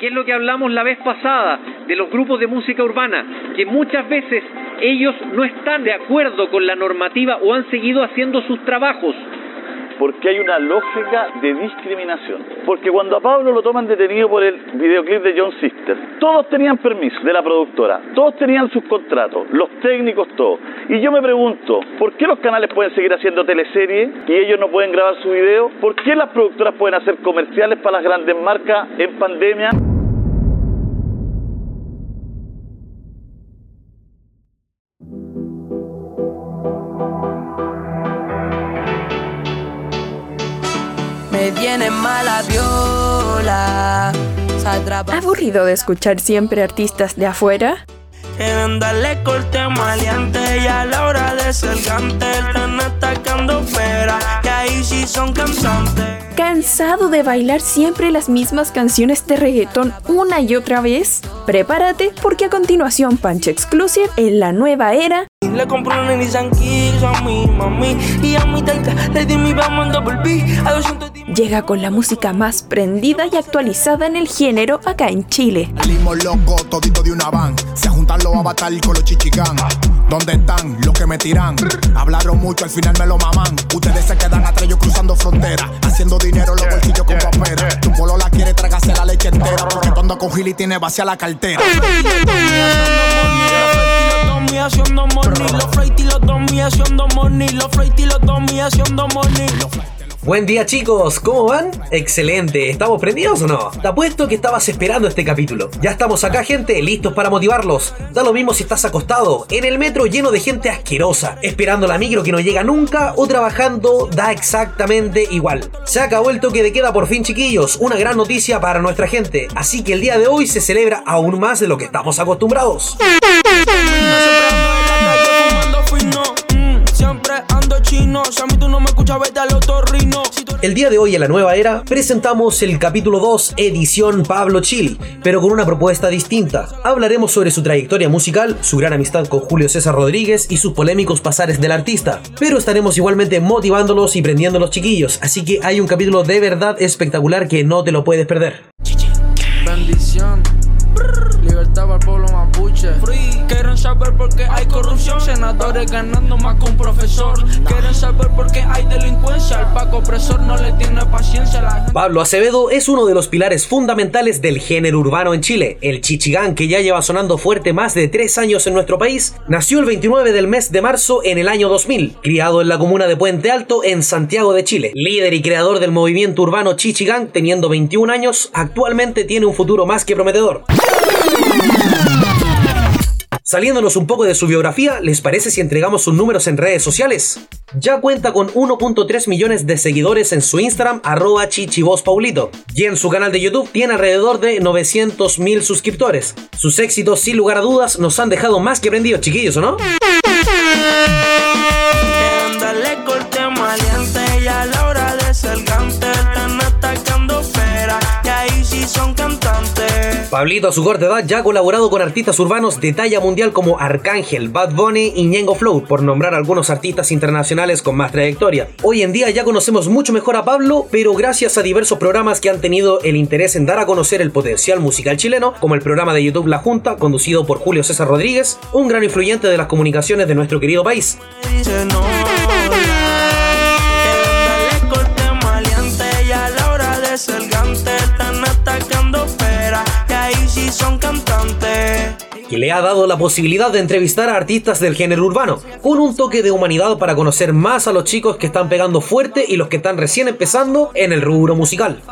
qué es lo que hablamos la vez pasada de los grupos de música urbana? Que muchas veces ellos no están de acuerdo con la normativa o han seguido haciendo sus trabajos porque hay una lógica de discriminación. Porque cuando a Pablo lo toman detenido por el videoclip de John Sister, todos tenían permiso de la productora, todos tenían sus contratos, los técnicos, todos. Y yo me pregunto, ¿por qué los canales pueden seguir haciendo teleseries y ellos no pueden grabar su video? ¿Por qué las productoras pueden hacer comerciales para las grandes marcas en pandemia? Mala viola. ¿Aburrido de escuchar siempre artistas de afuera? Quieren darle corte maleante y a la hora de ser gante están atacando fuera, que ahí sí son cantantes. ¿Cansado de bailar siempre las mismas canciones de reggaetón una y otra vez? Prepárate porque a continuación Punch Exclusive en la nueva era le compré una Nissan Kicks a mi mami y a mi taita le di mi en double B a 200 Llega con la música más prendida y actualizada en el género acá en Chile. Salimos loco, todito de una van. Se juntan los avatar con los chichigán. ¿Dónde están los que me tiran? Hablaron mucho, al final me lo maman. Ustedes se quedan atrás, yo cruzando frontera. Haciendo dinero, los bolsillos con papera. Tu polo la quiere tragarse la leche entera. Porque cuando con Gili tiene vacía la cartera haciendo money. Los freight y los Tommy haciendo money. Los freight y los Tommy haciendo money. Buen día chicos, ¿cómo van? Excelente, ¿estamos prendidos o no? Te apuesto que estabas esperando este capítulo. Ya estamos acá gente, listos para motivarlos. Da lo mismo si estás acostado, en el metro lleno de gente asquerosa, esperando la micro que no llega nunca o trabajando, da exactamente igual. Se acabó el toque de queda por fin chiquillos, una gran noticia para nuestra gente, así que el día de hoy se celebra aún más de lo que estamos acostumbrados. El día de hoy en la nueva era presentamos el capítulo 2, edición Pablo Chili, pero con una propuesta distinta. Hablaremos sobre su trayectoria musical, su gran amistad con Julio César Rodríguez y sus polémicos pasares del artista. Pero estaremos igualmente motivándolos y prendiendo a los chiquillos, así que hay un capítulo de verdad espectacular que no te lo puedes perder. Bendición. Libertad para el pueblo mapuche. Quieren saber por qué hay corrupción. Senadores ganando más que un profesor. Quieren saber por qué hay delincuencia. El Paco opresor no le tiene paciencia a la gente. Pablo Acevedo es uno de los pilares fundamentales del género urbano en Chile. El chichigán, que ya lleva sonando fuerte más de tres años en nuestro país, nació el 29 del mes de marzo en el año 2000. Criado en la comuna de Puente Alto, en Santiago de Chile. Líder y creador del movimiento urbano chichigán, teniendo 21 años, actualmente tiene un futuro más que prometedor. Saliéndonos un poco de su biografía, ¿les parece si entregamos sus números en redes sociales? Ya cuenta con 1.3 millones de seguidores en su Instagram, arroba chichivospaulito, y en su canal de YouTube tiene alrededor de 900 mil suscriptores. Sus éxitos, sin lugar a dudas, nos han dejado más que prendidos, chiquillos, ¿o no? Pablito a su corta edad ya ha colaborado con artistas urbanos de talla mundial como Arcángel, Bad Bunny y Ñengo Flow, por nombrar algunos artistas internacionales con más trayectoria. Hoy en día ya conocemos mucho mejor a Pablo, pero gracias a diversos programas que han tenido el interés en dar a conocer el potencial musical chileno, como el programa de YouTube La Junta, conducido por Julio César Rodríguez, un gran influyente de las comunicaciones de nuestro querido país. Que le ha dado la posibilidad de entrevistar a artistas del género urbano, con un toque de humanidad para conocer más a los chicos que están pegando fuerte y los que están recién empezando en el rubro musical.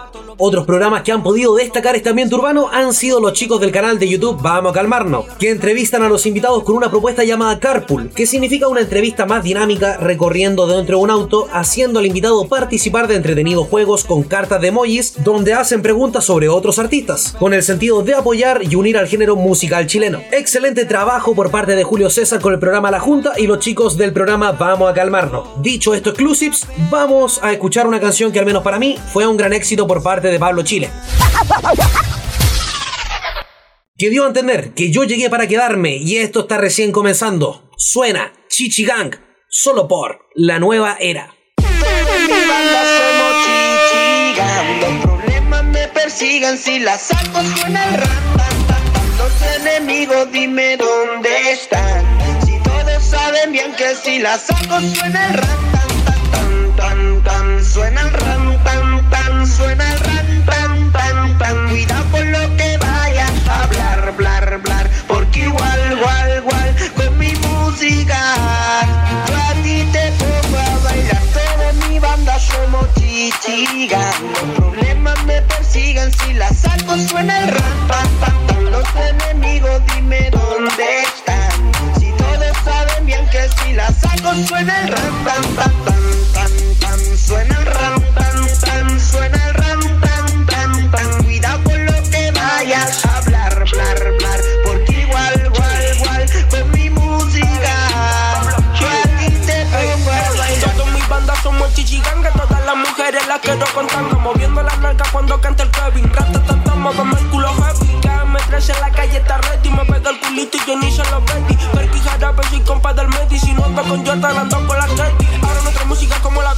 Otros programas que han podido destacar este ambiente urbano han sido los chicos del canal de YouTube Vamos a Calmarnos, que entrevistan a los invitados con una propuesta llamada Carpool, que significa una entrevista más dinámica recorriendo dentro de un auto, haciendo al invitado participar de entretenidos juegos con cartas de emojis, donde hacen preguntas sobre otros artistas, con el sentido de apoyar y unir al género musical chileno. Excelente trabajo por parte de Julio César con el programa La Junta y los chicos del programa Vamos a Calmarnos. Dicho esto, exclusives, vamos a escuchar una canción que al menos para mí fue un gran éxito por parte de Pablo Chile. Que dio a entender que yo llegué para quedarme y esto está recién comenzando. Suena Chichigang, solo por la nueva era. Los problemas me persigan si la saco suena el Los enemigos dime dónde están. Si todos saben bien que si la saco suena el ram, tan, tan, tan, suena el Los problemas me persigan si la saco suena el ram, tan, Los enemigos dime dónde están. Si todos saben bien que si la saco suena el ram, tan, tan, tan, moviendo las nalgas cuando canta el Kevin. Rata, tanta, el culo heavy. Que me en la calle está ready, me pega el culito y yo ni se lo pedí. Perky jarabe, soy compa del Medi, si no ando con Jordan ando con la Teddy. Ahora nuestra música como la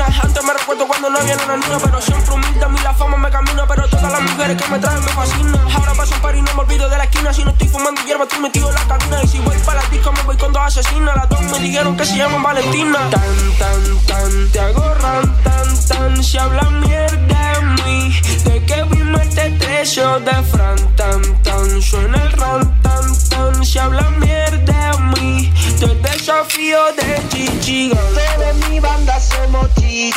antes me recuerdo cuando no había una niña, pero siempre humilde a mí la fama me camina, pero todas las mujeres que me traen me fascinan. Ahora paso un par y no me olvido de la esquina, si no estoy fumando hierba estoy metido en la cabina y si voy para la disco me voy con dos asesinas, las dos me dijeron que se llaman Valentina. Tan, tan, tan, te agarran, tan, tan, se habla mierda de mí, de que vimos este trecho de Fran, tan, tan, suena el ran, tan, tan, se habla mierda de mí, te desafío de chichiga.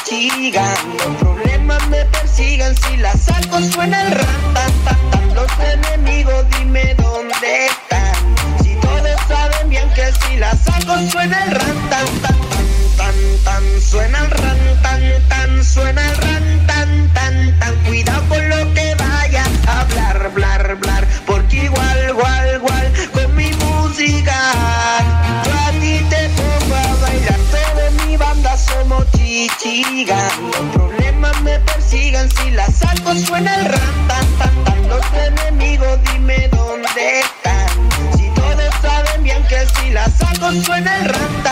Chichiga. Los problemas me persigan si la saco suena el ram, tan, tan, tan. Los enemigos dime dónde están. Si todos saben bien que si la saco suena el ram, tan, tan, tan, tan, tan. Suena el ram, suena el ram, tan, tan, tan. Los enemigos dime dónde están. Si todos saben bien que si la saco suena el ram,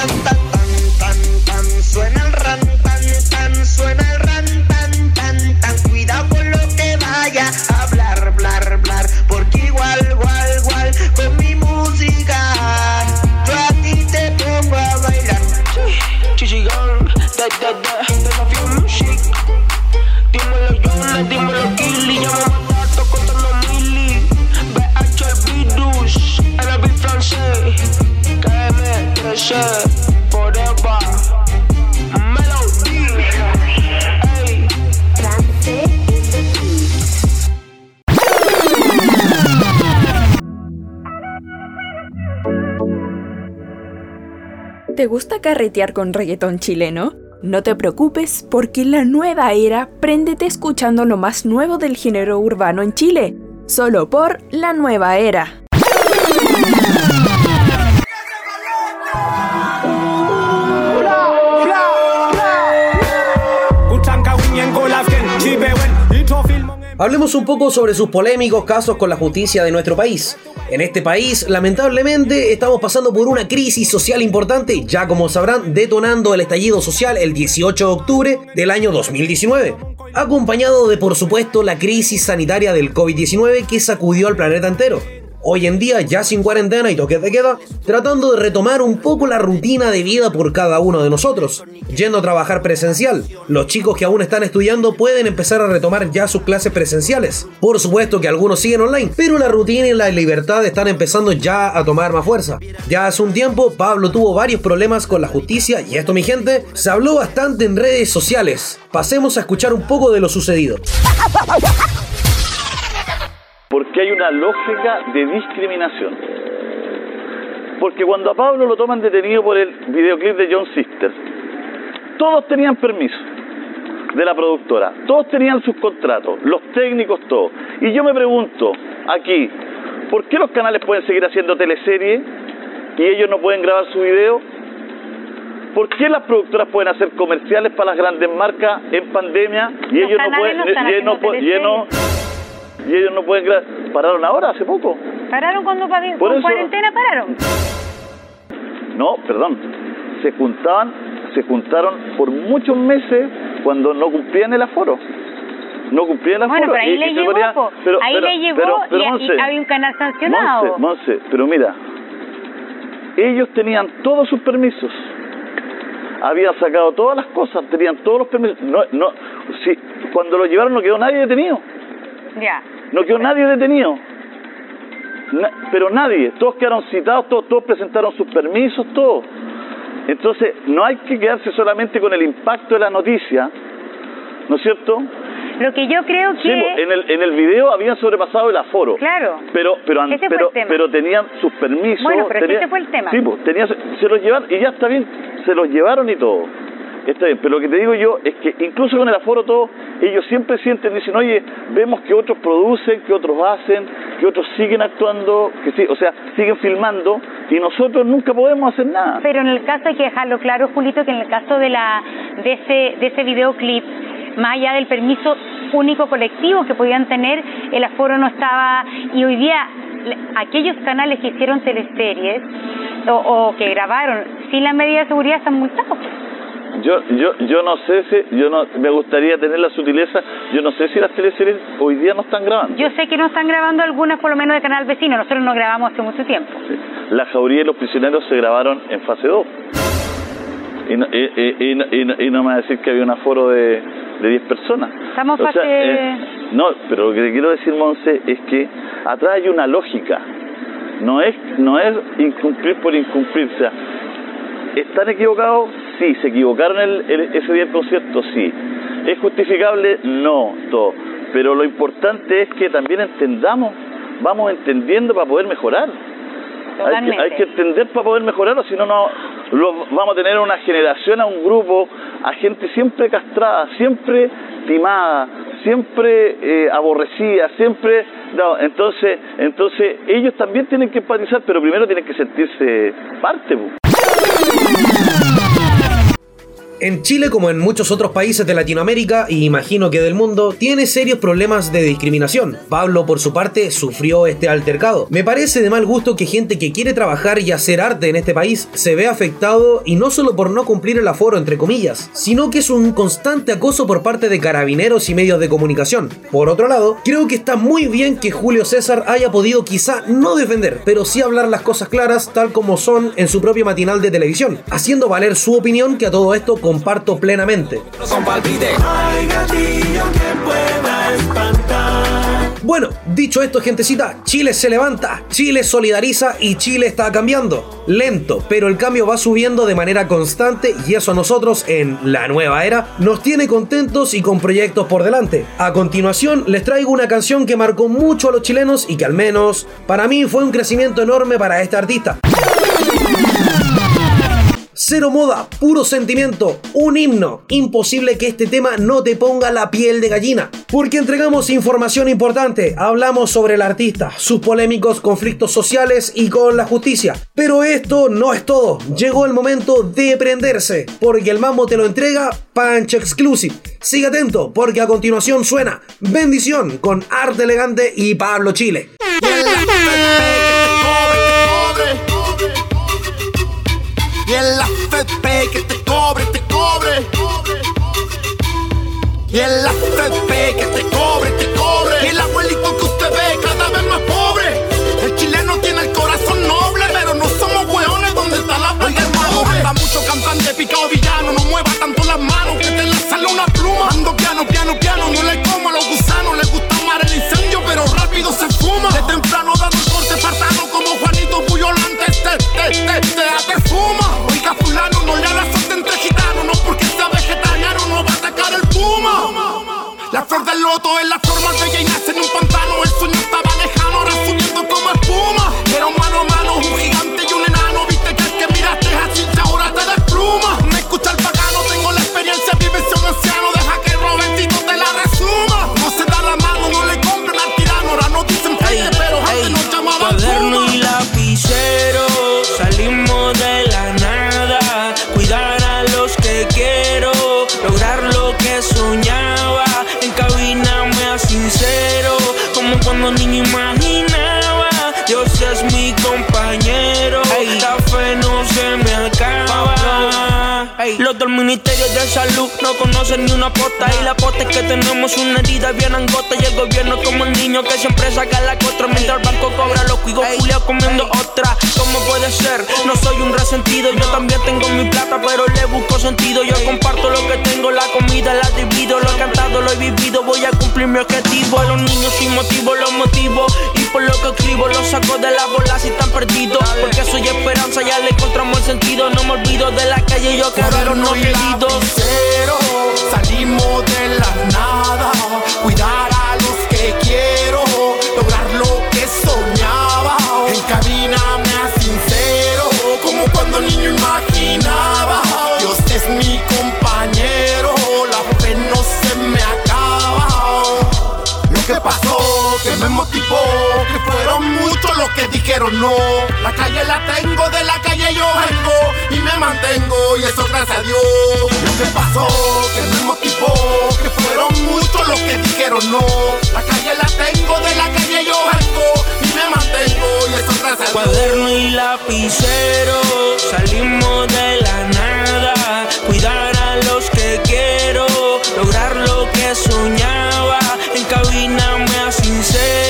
¿Te gusta carretear con reggaetón chileno? No te preocupes porque en la nueva era préndete escuchando lo más nuevo del género urbano en Chile, solo por la nueva era. Hablemos un poco sobre sus polémicos casos con la justicia de nuestro país. En este país, lamentablemente, estamos pasando por una crisis social importante, ya como sabrán, detonando el estallido social el 18 de octubre del año 2019, acompañado de, por supuesto, la crisis sanitaria del COVID-19 que sacudió al planeta entero. Hoy en día, ya sin cuarentena y toques de queda, tratando de retomar un poco la rutina de vida por cada uno de nosotros, yendo a trabajar presencial. Los chicos que aún están estudiando pueden empezar a retomar ya sus clases presenciales. Por supuesto que algunos siguen online, pero la rutina y la libertad están empezando ya a tomar más fuerza. Ya hace un tiempo, Pablo tuvo varios problemas con la justicia y esto, mi gente, se habló bastante en redes sociales. Pasemos a escuchar un poco de lo sucedido. Porque hay una lógica de discriminación. Porque cuando a Pablo lo toman detenido por el videoclip de John Sister, todos tenían permiso de la productora, todos tenían sus contratos, los técnicos, todos. Y yo me pregunto aquí, ¿por qué los canales pueden seguir haciendo teleseries y ellos no pueden grabar su video? ¿Por qué las productoras pueden hacer comerciales para las grandes marcas en pandemia y Los ellos no pueden, no y y ellos no- y pueden gra- pararon ahora hace poco? ¿Pararon cuando pa- Por con eso- cuarentena? ¿Pararon? No, perdón. Se juntaban, se juntaron por muchos meses cuando no cumplían el aforo. no cumplían el Bueno, aforo. pero ahí y- le y llegó, ponía- pero- ahí pero- le llegó pero- pero, y, y Monse, había un canal sancionado. Monse, Monse, pero mira, ellos tenían todos sus permisos. Habían sacado todas las cosas, tenían todos los permisos. No, no, si, cuando lo llevaron no quedó nadie detenido. Ya. No quedó nadie detenido. Na- pero nadie, todos quedaron citados, todos, todos presentaron sus permisos, todos. Entonces, no hay que quedarse solamente con el impacto de la noticia, ¿no es cierto? Lo que yo creo que... Sí, en el, en el video habían sobrepasado el aforo. Claro. Pero, pero, an- tenían sus permisos. Bueno, pero tenían- ese fue el tema. Sí, tenían- se los llevaron y ya está bien, se los llevaron y todo. Está bien, pero lo que te digo yo es que incluso con el aforo todo, ellos siempre sienten, dicen, oye, vemos que otros producen, que otros hacen, que otros siguen actuando, que sí, o sea, siguen filmando y nosotros nunca podemos hacer nada. Pero en el caso hay que dejarlo claro, Julito, que en el caso de la de ese de ese videoclip, más allá del permiso único colectivo que podían tener, el aforo no estaba y hoy día aquellos canales que hicieron teleseries o, o que grabaron sin la medida de seguridad están multados. Yo, yo, yo no sé si, yo no, me gustaría tener la sutileza, yo no sé si las teleseries hoy día no están grabando. Yo sé que no están grabando algunas, por lo menos de canal vecino. Nosotros no grabamos hace mucho tiempo. La jauría y los prisioneros se grabaron en fase 2. Y no, y, y- y no- y no- y no me va a decir que había un aforo de, de 10 personas. Estamos O sea, fase- eh, no, pero lo que te quiero decir, Monse, es que atrás hay una lógica. No es, no es incumplir por incumplir. O sea, ¿están equivocados? Sí. ¿Se equivocaron el, el- ese día del concierto? Sí. ¿Es justificable? No, todo. Pero lo importante es que también entendamos, vamos entendiendo para poder mejorar. Hay que, Totalmente. hay que entender para poder mejorarlo, si no, no vamos a tener una generación, a un grupo, a gente siempre castrada, siempre timada, siempre eh, aborrecida, siempre... No, entonces, entonces ellos también tienen que empatizar, pero primero tienen que sentirse parte. En Chile, como en muchos otros países de Latinoamérica y imagino que del mundo, tiene serios problemas de discriminación. Pablo, por su parte, sufrió este altercado. Me parece de mal gusto que gente que quiere trabajar y hacer arte en este país se vea afectado y no solo por no cumplir el aforo, entre comillas, sino que es un constante acoso por parte de carabineros y medios de comunicación. Por otro lado, creo que está muy bien que Julio César haya podido quizá no defender, pero sí hablar las cosas claras tal como son en su propio matinal de televisión, haciendo valer su opinión que a todo esto comparto plenamente. Bueno, dicho esto, gentecita, Chile se levanta, Chile solidariza y Chile está cambiando. Lento, pero el cambio va subiendo de manera constante y eso a nosotros en la nueva era nos tiene contentos y con proyectos por delante. A continuación, les traigo una canción que marcó mucho a los chilenos y que al menos para mí fue un crecimiento enorme para este artista. Cero moda, puro sentimiento, un himno. Imposible que este tema no te ponga la piel de gallina. Porque entregamos información importante, hablamos sobre el artista, sus polémicos conflictos sociales y con la justicia. Pero esto no es todo, llegó el momento de prenderse, porque el mambo te lo entrega Punch Exclusive. Sigue atento, porque a continuación suena Bendición con Arte Elegante y Pablo Chile. Y en la FP que te cobre, te cobre. Y en la FP que te cobre, te cobre. Y el abuelito que usted ve cada vez más pobre. El chileno tiene el corazón noble, pero no somos hueones donde está la hermano, anda mucho cantante picado villano. No mueva tanto las manos que te le sale una pluma. Ando piano, piano, piano. No le como a los gusanos. Le gusta amar el incendio, pero rápido se fuma. De temprano dando el corte espartano como Juanito Puyolante. Te, te, te, cuando le abrazas entre gitanos, no porque sea vegetariano, no va a atacar el puma. La flor del loto es la flor forma de llenarse en un pantano. Ministerio de Salud no conocen ni una posta. Y la posta es que tenemos una herida bien angota. Y el gobierno como el niño que siempre saca la contra. Mientras el banco cobra los cuigos, Julio comiendo otra. ¿Cómo puede ser? No soy un resentido. Yo también tengo mi plata, pero le busco sentido. Yo comparto lo que tengo, la comida la divido. Lo he cantado, lo he vivido. Voy a cumplir mi objetivo. A los niños sin motivo los motivo. Por lo que escribo, los saco de la bola si están perdidos. Porque soy esperanza, ya le encontramos el sentido. No me olvido de la calle, yo quiero no queridos. Salimos de la nada, cuidar a los que dijeron no. La calle la tengo, de la calle yo vengo y me mantengo y eso gracias a Dios. Lo que pasó, que me motivó, que fueron muchos los que dijeron no. La calle la tengo, de la calle yo vengo y me mantengo y eso gracias a Dios. Cuaderno y lapicero, salimos de la nada. Cuidar a los que quiero, lograr lo que soñaba. En cabina me sincero,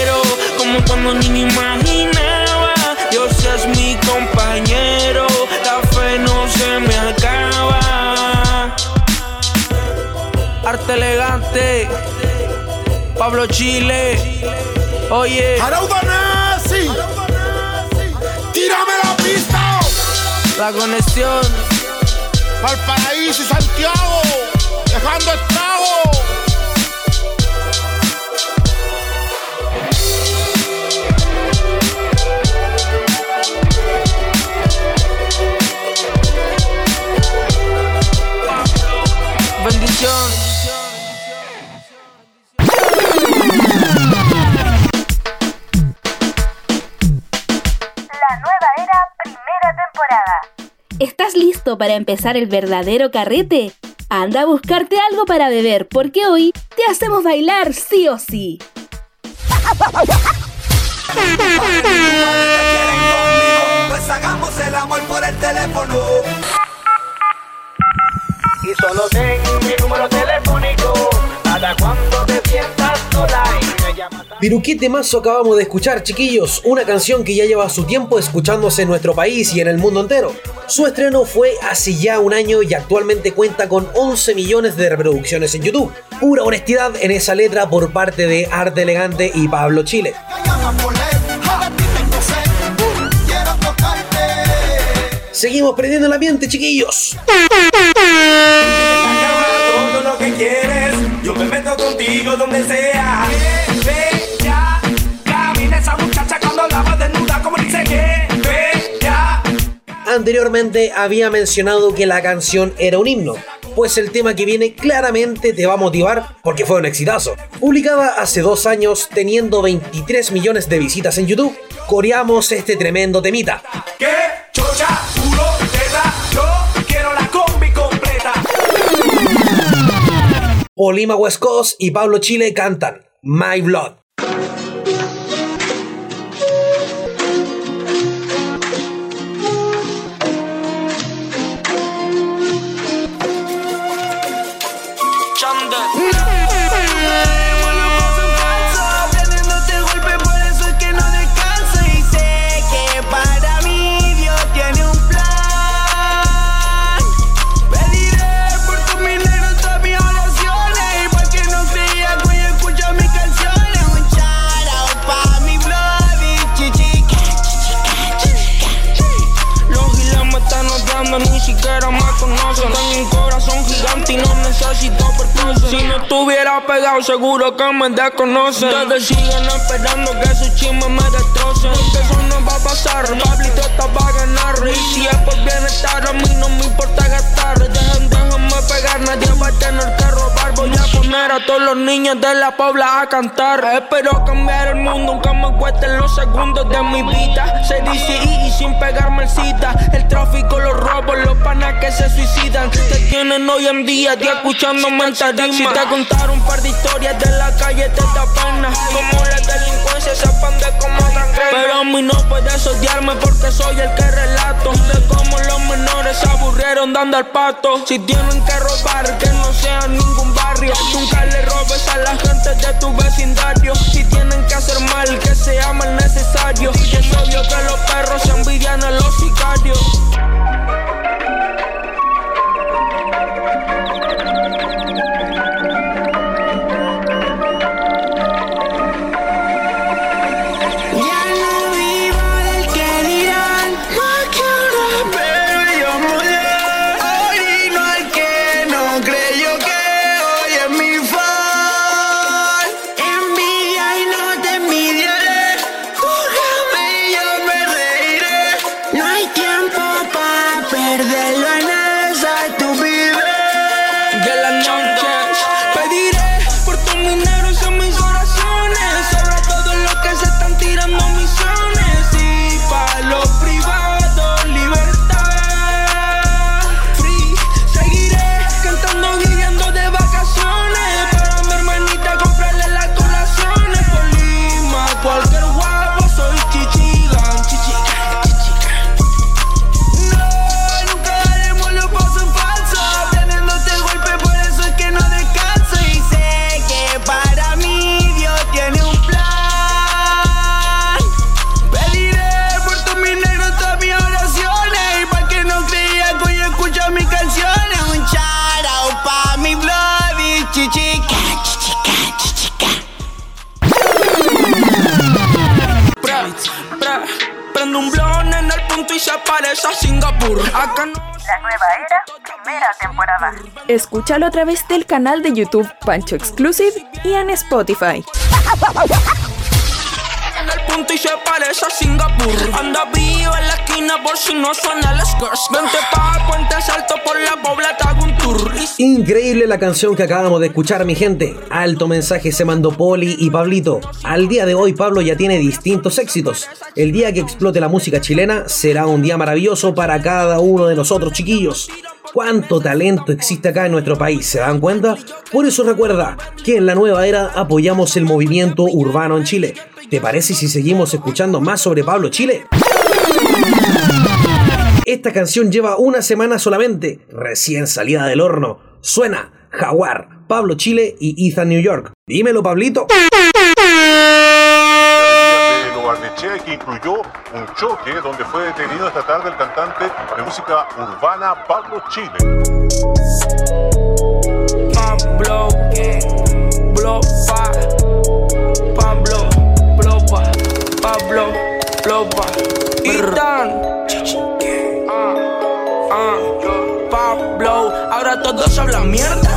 como cuando ni imaginaba. Dios es mi compañero, la fe no se me acaba. Arte elegante, Pablo Chile, oye. Araudanesi, tírame la pista. La conexión. Valparaíso y Santiago, dejando estrago. La nueva era, primera temporada. ¿Estás listo para empezar el verdadero carrete? Anda a buscarte algo para beber, porque hoy te hacemos bailar sí o sí. Pues hagamos el amor por el teléfono. Y solo ten mi número telefónico para cuando te sientas sola y me llamas. Pero qué temazo acabamos de escuchar, chiquillos. Una canción que ya lleva su tiempo escuchándose en nuestro país y en el mundo entero. Su estreno fue hace ya un año y actualmente cuenta con 11 millones de reproducciones en YouTube. Pura honestidad en esa letra por parte de Arte Elegante y Pablo Chile. Seguimos prendiendo el ambiente, chiquillos. Todo lo que quieres, yo me meto contigo donde sea. Ve ya, camina esa muchacha cuando la va desnuda, como dice que. Ve ya. Anteriormente había mencionado que la canción era un himno, pues el tema que viene claramente te va a motivar porque fue un exitazo. Publicada hace dos años, teniendo 23 millones de visitas en YouTube, coreamos este tremendo temita. Chocha, Polima West Coast y Pablo Chile cantan My Blood. Seguro que me desconocen. Ustedes siguen esperando que su chisme me destrocen. Porque eso no va a pasar, Pablito está va a ganar. Y si es por bienestar, a mí no me importa gastar. Dejen, déjenme pegar, nadie va a tener que robar. Voy a poner a todos los niños de la pobla a cantar. Espero cambiar el mundo, aunque me cuesten los segundos de mi vida. Se dice y, y sin pegarme el cita. El tráfico, los robos, los panas que se suicidan. Te tienen hoy en día, te escuchándome en tarima. Si te contar un par de historias de la calle, te da pena. Como la delincuencia se expande como gangrena. Pero a mí no puedes odiarme porque soy el que relato De cómo los menores se aburrieron dando al pato Si tienen que robar, que no sea ningún barrio Nunca Escúchalo a través del canal de YouTube Pancho Exclusive y en Spotify. En el punto y se parece a Singapur. Anda vivo en la esquina por si no suena el skirts. Vente pa' Puente Salto por la pobla, te hago un tour. Increíble la canción que acabamos de escuchar, mi gente. Alto mensaje se mandó Poli y Pablito. Al día de hoy, Pablo ya tiene distintos éxitos. El día que explote la música chilena será un día maravilloso para cada uno de nosotros, chiquillos cuánto talento existe acá en nuestro país, ¿se dan cuenta? Por eso recuerda que en la nueva era apoyamos el movimiento urbano en Chile. ¿Te parece si seguimos escuchando más sobre Pablo Chile? Esta canción lleva una semana solamente, recién salida del horno. Suena Jaguar, Pablo Chile y Ethan New York. Dímelo, Pablito incluyó un choque donde fue detenido esta tarde el cantante de música urbana Pablo Chile. Pablo, Blopa, Pablo, Blopa, Pablo, Blopa, Pablo, ahora todos hablan mierda,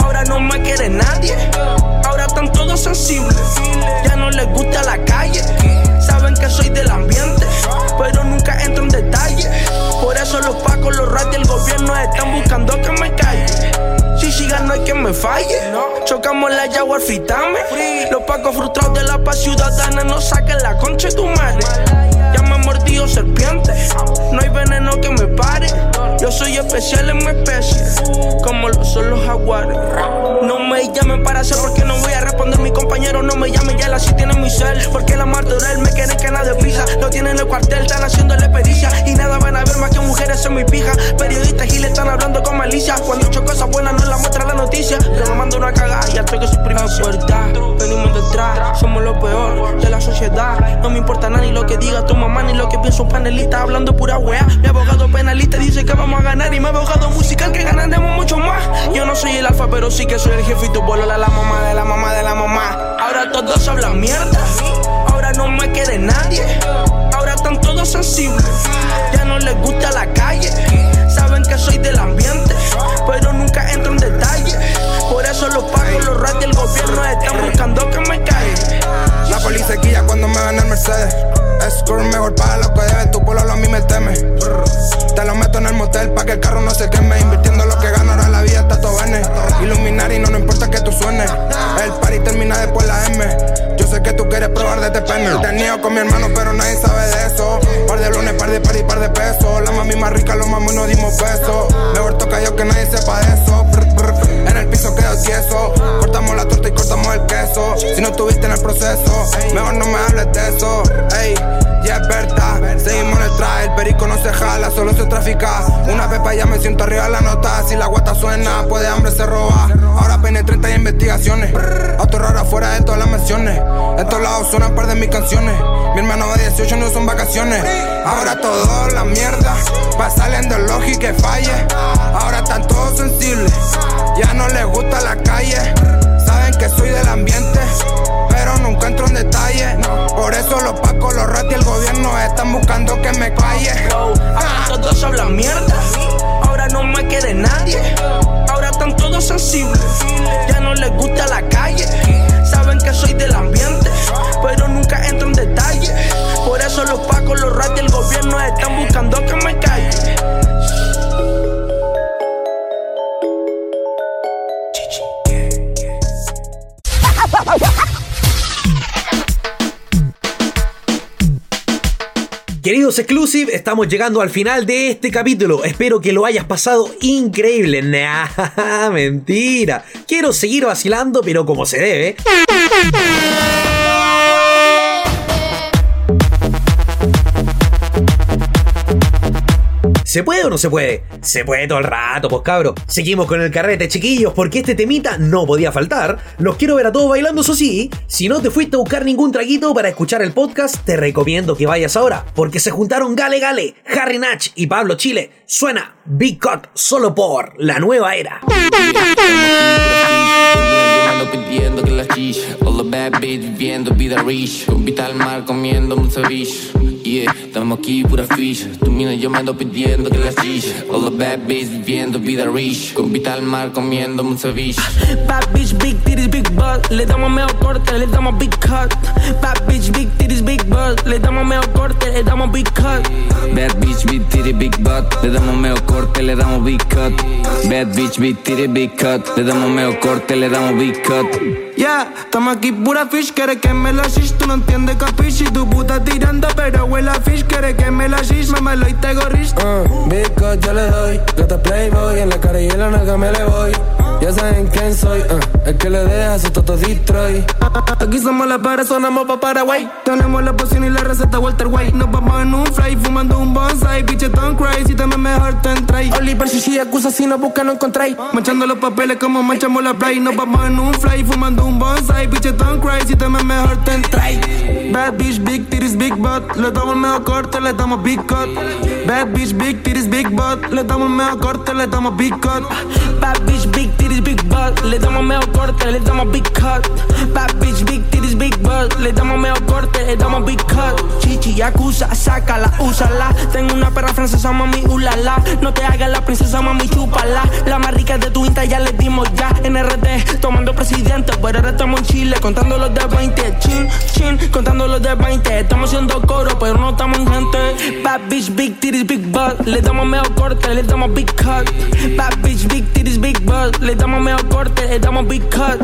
ahora no me quiere nadie, ahora están todos sensibles, ya no les gusta la calle que soy del ambiente, pero nunca entro en detalle. Por eso los pacos, los y el gobierno están buscando que me calle. Si sigan no hay que me falle. Chocamos la Jaguar fritame. Los pacos frustrados de la paz ciudadana no saquen la concha de tu madre. Ya me mordido serpiente. No hay veneno que me pare. Yo soy especial en mi especie, como lo son los jaguares. No me llamen para hacer porque no voy a responder. Mi compañero no me llame, ya la si tiene mi cel. Porque la él me quiere que nada de prisa. Lo tienen en el cuartel, están haciéndole pericia. Y nada van a ver más que mujeres en mi pija. Periodistas y le están hablando con malicia. Cuando hecho cosas buenas no la muestra la noticia. Me mando una cagada y al que su puerta. Venimos detrás, somos lo peor de la sociedad. No me importa nada ni lo que diga tu mamá ni lo que piensa un panelista. Hablando pura wea. Mi abogado penalista dice que Y mi abogado musical que ganaremos mucho más. Yo no soy el alfa, pero sí que soy el jefe y tu bolo la, la mamá de la mamá de la mamá. Ahora todos hablan mierda. Ahora no me quede nadie. Ahora están todos sensibles. Ya no les gusta la calle. Saben que soy del ambiente, pero nunca entro en detalle. Por eso los pagos, los rats el gobierno están buscando que me caiga. La policía cuando me van el Mercedes. Escort mejor para lo que debe, tu pueblo a mí me teme. Te lo meto en el motel pa' que el carro no se queme. Invirtiendo lo que gano, ahora la vida está todo bene. Iluminar y no, no importa que tú suenes. El party termina después la M. Yo sé que tú quieres probar de este pene. Tenía con mi hermano, pero nadie sabe de eso. Par de lunes, par de par y par de pesos. La mami más rica, los mamos y no dimos besos. Mejor toca yo que nadie sepa de eso el piso quedó tieso. Cortamos la torta y cortamos el queso. Si no estuviste en el proceso, mejor no me hables de eso. Ey, ya es verdad. Seguimos en el traje, el perico no se jala, solo se trafica. Una pepa ya me siento arriba de la nota. Si la guata suena, puede hambre se roba. Ahora pene 30 y investigaciones. Auto raro afuera de todas las menciones. En todos lados suenan par de mis canciones. Mi hermano de 18 no son vacaciones. Ahora todo la mierda. Va saliendo el lógico que falle. Ahora están todos sensibles. Ya no le les gusta la calle. Saben que soy del ambiente. Pero nunca entro en detalle. Por eso los pacos, los ratos y el gobierno están buscando que me calle. Ahora todos hablan mierda. Ahora no me quiere nadie. Ahora están todos sensibles. Ya no les gusta la calle. Saben que soy Exclusive, estamos llegando al final de este capítulo. Espero que lo hayas pasado increíble. Nah, mentira. Quiero seguir vacilando, pero como se debe. ¿Se puede o no se puede? Se puede todo el rato, pues cabro. Seguimos con el carrete, chiquillos, porque este temita no podía faltar. Los quiero ver a todos bailando, eso sí. Si no te fuiste a buscar ningún traguito para escuchar el podcast, te recomiendo que vayas ahora, porque se juntaron Gale Gale, Harry Natch y Pablo Chile. Suena Big Cut solo por la nueva era. pidiendo que la chicha All the bad bitch viviendo vida rich Con vista al mar comiendo un ceviche Yeah, estamos aquí pura ficha Tu mina yo me ando pidiendo que la chicha All the bad bitch viviendo vida rich Con vista al mar comiendo un ceviche Bad bitch, big titties, big butt. Le damos medio corte, le damos big cut. Bad bitch, big titties, big butt. Le damos medio corte, le damos big cut. Bad bitch, big titty, big butt Le damos medio corte, le damos big cut. Bad bitch, big titty, big cut. Le damos medio corte, le damos big cut. Yeah, estamos aquí pura fish, quiere que me la shish, tú no entiendes capiche y tu puta tirando, pero huele a fish, quiere que me la shish, mamelo y te gorrish. Uh, big cut yo le doy, gata playboy, en la cara y en la nalga me le voy. Ya saben quién soy, uh, el que le deja su toto destroy. Aquí somos la para, sonamos pa' Paraguay. Tenemos la poción y la receta Walter White. Nos vamos en un fly, fumando un bonsai. Bitches don't cry, si te me mejor te entráis. Oliver, si si acusa, si no busca, no encontráis. Manchando los papeles como manchamos la play. Nos vamos en un fly, fumando un bonsai. Bitches don't cry, si te me mejor te entráis. Bad bitch, big titties, big butt. Le damos el mejor corte, le damos big cut. Bad bitch, big titties, big butt. Le damos el mejor corte, le damos big cut. Bad bitch, big titties, big Le damos mejor corte, le damos big cut. Bad bitch, big titties, big butt. Le damos mejor corte, le damos big cut. Chichi, acusa, sácala, úsala. Tengo una perra francesa, mami, ulala. No te hagas la princesa, mami, chúpala. La más rica de tu insta ya le dimos ya. NRT, tomando presidente. Pero ahora estamos en Chile, contando los de 20. Chin, chin, contando los de 20. Estamos haciendo coro, pero no estamos en gente. Bad bitch, big titties, big butt. Le damos mejor corte, le damos big cut. Bad bitch, big titties, big butt. Le damos mejor corte, le damos big cut.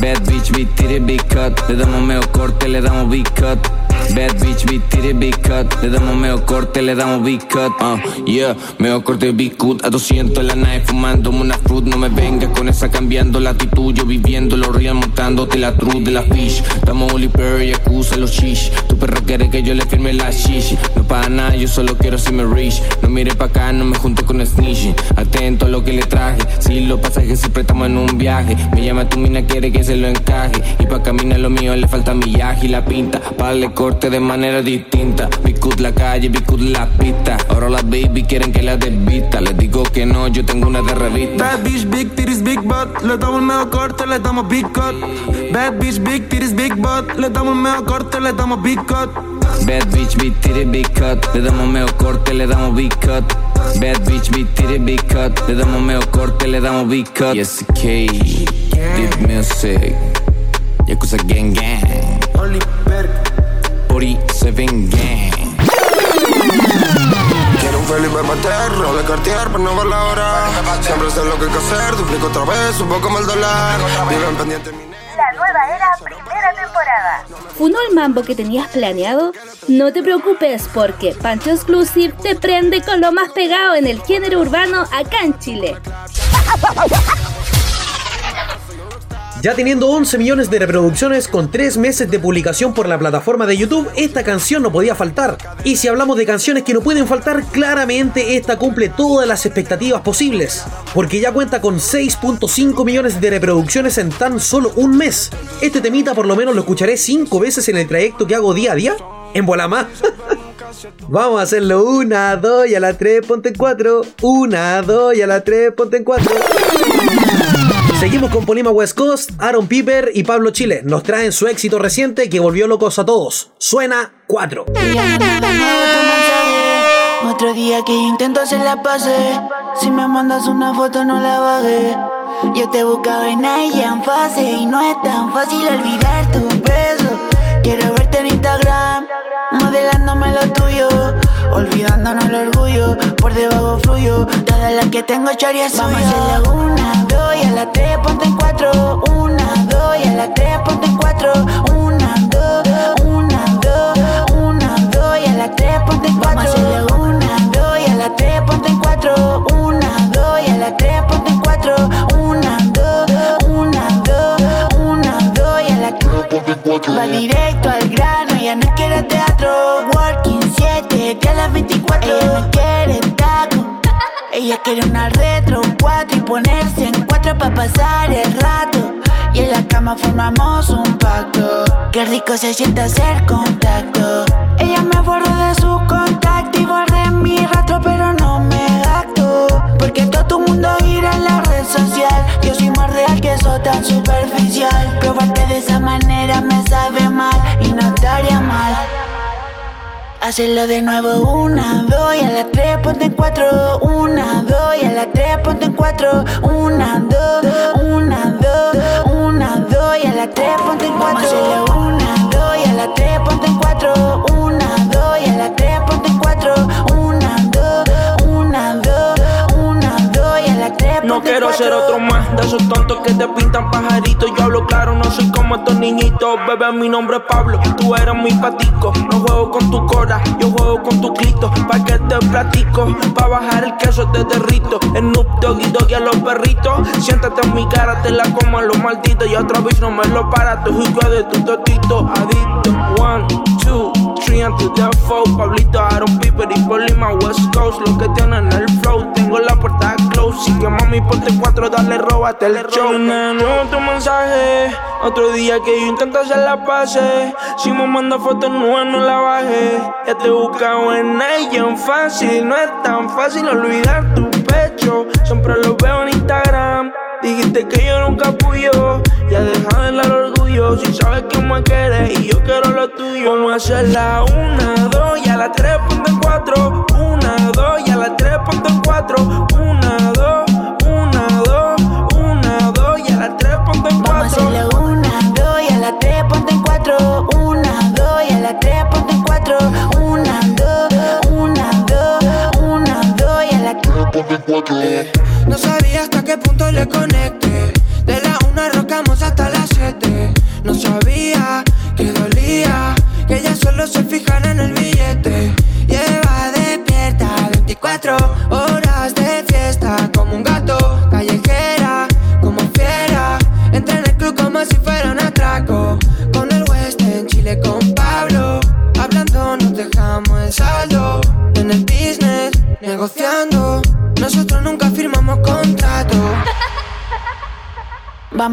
Bad bitch, big titty, big cut Le damos medio corte, le damos big cut Bad bitch, big titty, big cut. Le damos medio corte, le damos big cut uh, Yeah, medio corte, big cut A 200 en la nave fumándome una fruit. No me vengas con esa cambiando la actitud. Yo viviendo los real montándote la truth de la fish. Estamos Oli Perry, acusa los shish. Tu perro quiere que yo le firme la shish. No para nada, yo solo quiero si me rich. No mire pa' acá, no me junte con snitching Atento a lo que le traje. Si los pasajes siempre estamos en un viaje. Me llama tu mina, quiere que se lo encaje. Y pa' caminar lo mío le falta millaje y la pinta. Pa' darle corte de manera distinta. Bicut la calle, bicut la pista. Ahora las baby quieren que la desvista. Les digo que no, yo tengo una de revista. Bad bitch, big titties, big butt. Le damos el mejor corte, le damos big cut. Bad bitch, big titties, big butt. Le damos el mejor corte, le damos big cut. Bad bitch, big titty, big cut. Le damos medio corte, le damos big cut. Bad bitch, big titty, big cut. Le damos medio corte, le damos big cut. Yes, K Deep Music. Yakuza Gang Gang 47 Gang Quiero un Felipe Pater, no de Cartier, pero no ver la hora. Siempre sé lo que hay que hacer, duplico otra vez, un poco más el dólar. Viven pendiente mi La nueva era, primera temporada. ¿Funó el mambo que tenías planeado? No te preocupes porque Pancho Exclusive te prende con lo más pegado en el género urbano acá en Chile. Ya teniendo 11 millones de reproducciones con 3 meses de publicación por la plataforma de YouTube, esta canción no podía faltar. Y si hablamos de canciones que no pueden faltar, claramente esta cumple todas las expectativas posibles, porque ya cuenta con 6.5 millones de reproducciones en tan solo un mes. Este temita por lo menos lo escucharé 5 veces en el trayecto que hago día a día. En más. Vamos a hacerlo una, dos y a la tres, ponte en cuatro. Una, dos y a la tres, ponte en cuatro. Seguimos con Polima West Coast, Aaron Piper y Pablo Chile. Nos traen su éxito reciente que volvió locos a todos. Suena 4. Otro día que intento hacer la pase. Si me mandas una foto, no la bajé. Yo te buscaba en ella en fase y no es tan fácil olvidar tu beso. Quiero verte en Instagram, modelándome lo tuyo, olvidándonos el orgullo, por debajo fluyo, todas las que tengo choria suyo. Vamos a hacer la una, dos y a la tres, ponte en cuatro, una, dos y a la tres, ponte en cuatro, una, dos, una, dos, una, dos y a la tres, ponte en cuatro. Vamos a hacer la una, dos y a la tres, ponte en cuatro, una, dos y a la tres, ponte en cuatro, una, dos, una, dos, una, dos y a la Va directo al grano, ya no quiere teatro. 7, de a las 24. Ella no quiere taco. Ella quiere una retro, un 4 y ponerse en cuatro para pasar el rato. Y en la cama formamos un pacto. Qué rico se siente hacer contacto. Ella me borró de su contacto y borré mi rastro, pero no me acto. Porque todo tu mundo gira en la red social. Yo soy más real que eso tan superficial. Probarte de esa manera me sabe mal y no estaría mal. Hacerlo de nuevo, una, dos y a la tres, ponte en cuatro, una, dos y a la tres, ponte en cuatro, una, dos, una, dos, una, dos y a la tres, ponte en cuatro. Una, dos y a la tres, ponte en cuatro, una, No en quiero ser otro más de esos tontos que te pintan pajaritos. Yo hablo claro, no soy como estos niñitos. Bebé, mi nombre es Pablo, tú eres mi patico. No juego con tu cora, yo juego con tu clito. Pa' que te platico, pa' bajar el queso te derrito. El Noob Doggy Doggy a los perritos. Siéntate en mi cara, te la como a los malditos. Y otra vez no me lo para, tu jugo de tu totito. Adicto, one, two, three, and to the four. Pablito, Aaron Piper y Polima West Coast. Lo que tienen el flow, tengo la puerta close. Si que mami ponte cuatro, dale róbate el show. de nuevo tu mensaje. Otro día que yo intento hacer la pase. Si me manda fotos nuevas, no la baje. Ya te he buscado en ella fácil. No es tan fácil olvidar tu pecho. Siempre lo veo en Instagram. Dijiste que yo nunca apoyo. Ya deja de dar orgullo. Si sabes que me quieres y yo quiero lo tuyo. Vamos a hacer la una, dos y a la tres, ponte en cuatro. Una, dos y a la tres, ponte en cuatro. Una, dos, una, dos, una, dos y a la tres, ponte en Vamos a cuatro. hacerlo una, dos y a la tres, ponte en cuatro. Una, dos y a la tres, ponte en cuatro. Una, dos, una, dos, una, dos y a la tres, ponte en cuatro. No sabía hasta qué punto le conecté. Rocamos hasta las siete. No sabía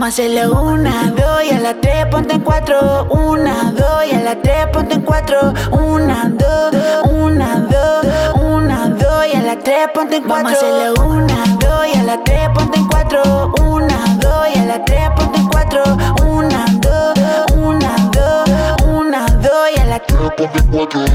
Vamos a hacerlo una, dos y a la tres, ponte en cuatro. Una, dos y a la tres, ponte en cuatro. Una, dos, una, dos, una, dos y a la tres, ponte en cuatro. Vamos a hacerlo una, dos y a la tres, ponte en cuatro. Una, dos y a la tres, ponte en cuatro. Una, dos, una, dos, una, dos y a la tres, ponte en cuatro.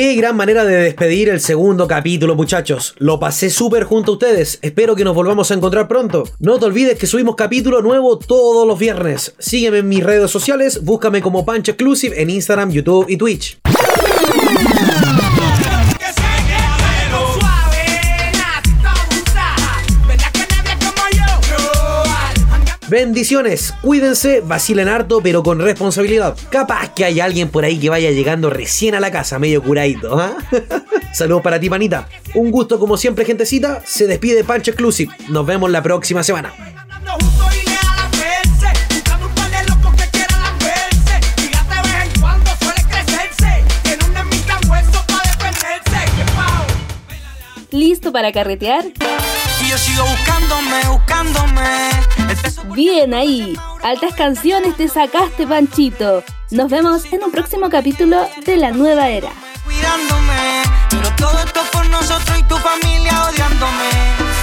Qué gran manera de despedir el segundo capítulo, muchachos. Lo pasé súper junto a ustedes. Espero que nos volvamos a encontrar pronto. No te olvides que subimos capítulo nuevo todos los viernes. Sígueme en mis redes sociales, búscame como Pancho Exclusive en Instagram, YouTube y Twitch. Bendiciones, cuídense, vacilen harto, pero con responsabilidad. Capaz que hay alguien por ahí que vaya llegando recién a la casa, medio curadito, ¿ah? Saludos para ti, panita. Un gusto como siempre, gentecita. Se despide Pancho Exclusive. Nos vemos la próxima semana. ¿Listo para carretear? Y yo sigo buscándome, buscándome. Bien ahí. Altas canciones te sacaste, Panchito. Nos vemos en un próximo capítulo de La Nueva Era. Cuidándome. Pero todo esto por nosotros y tu familia odiándome.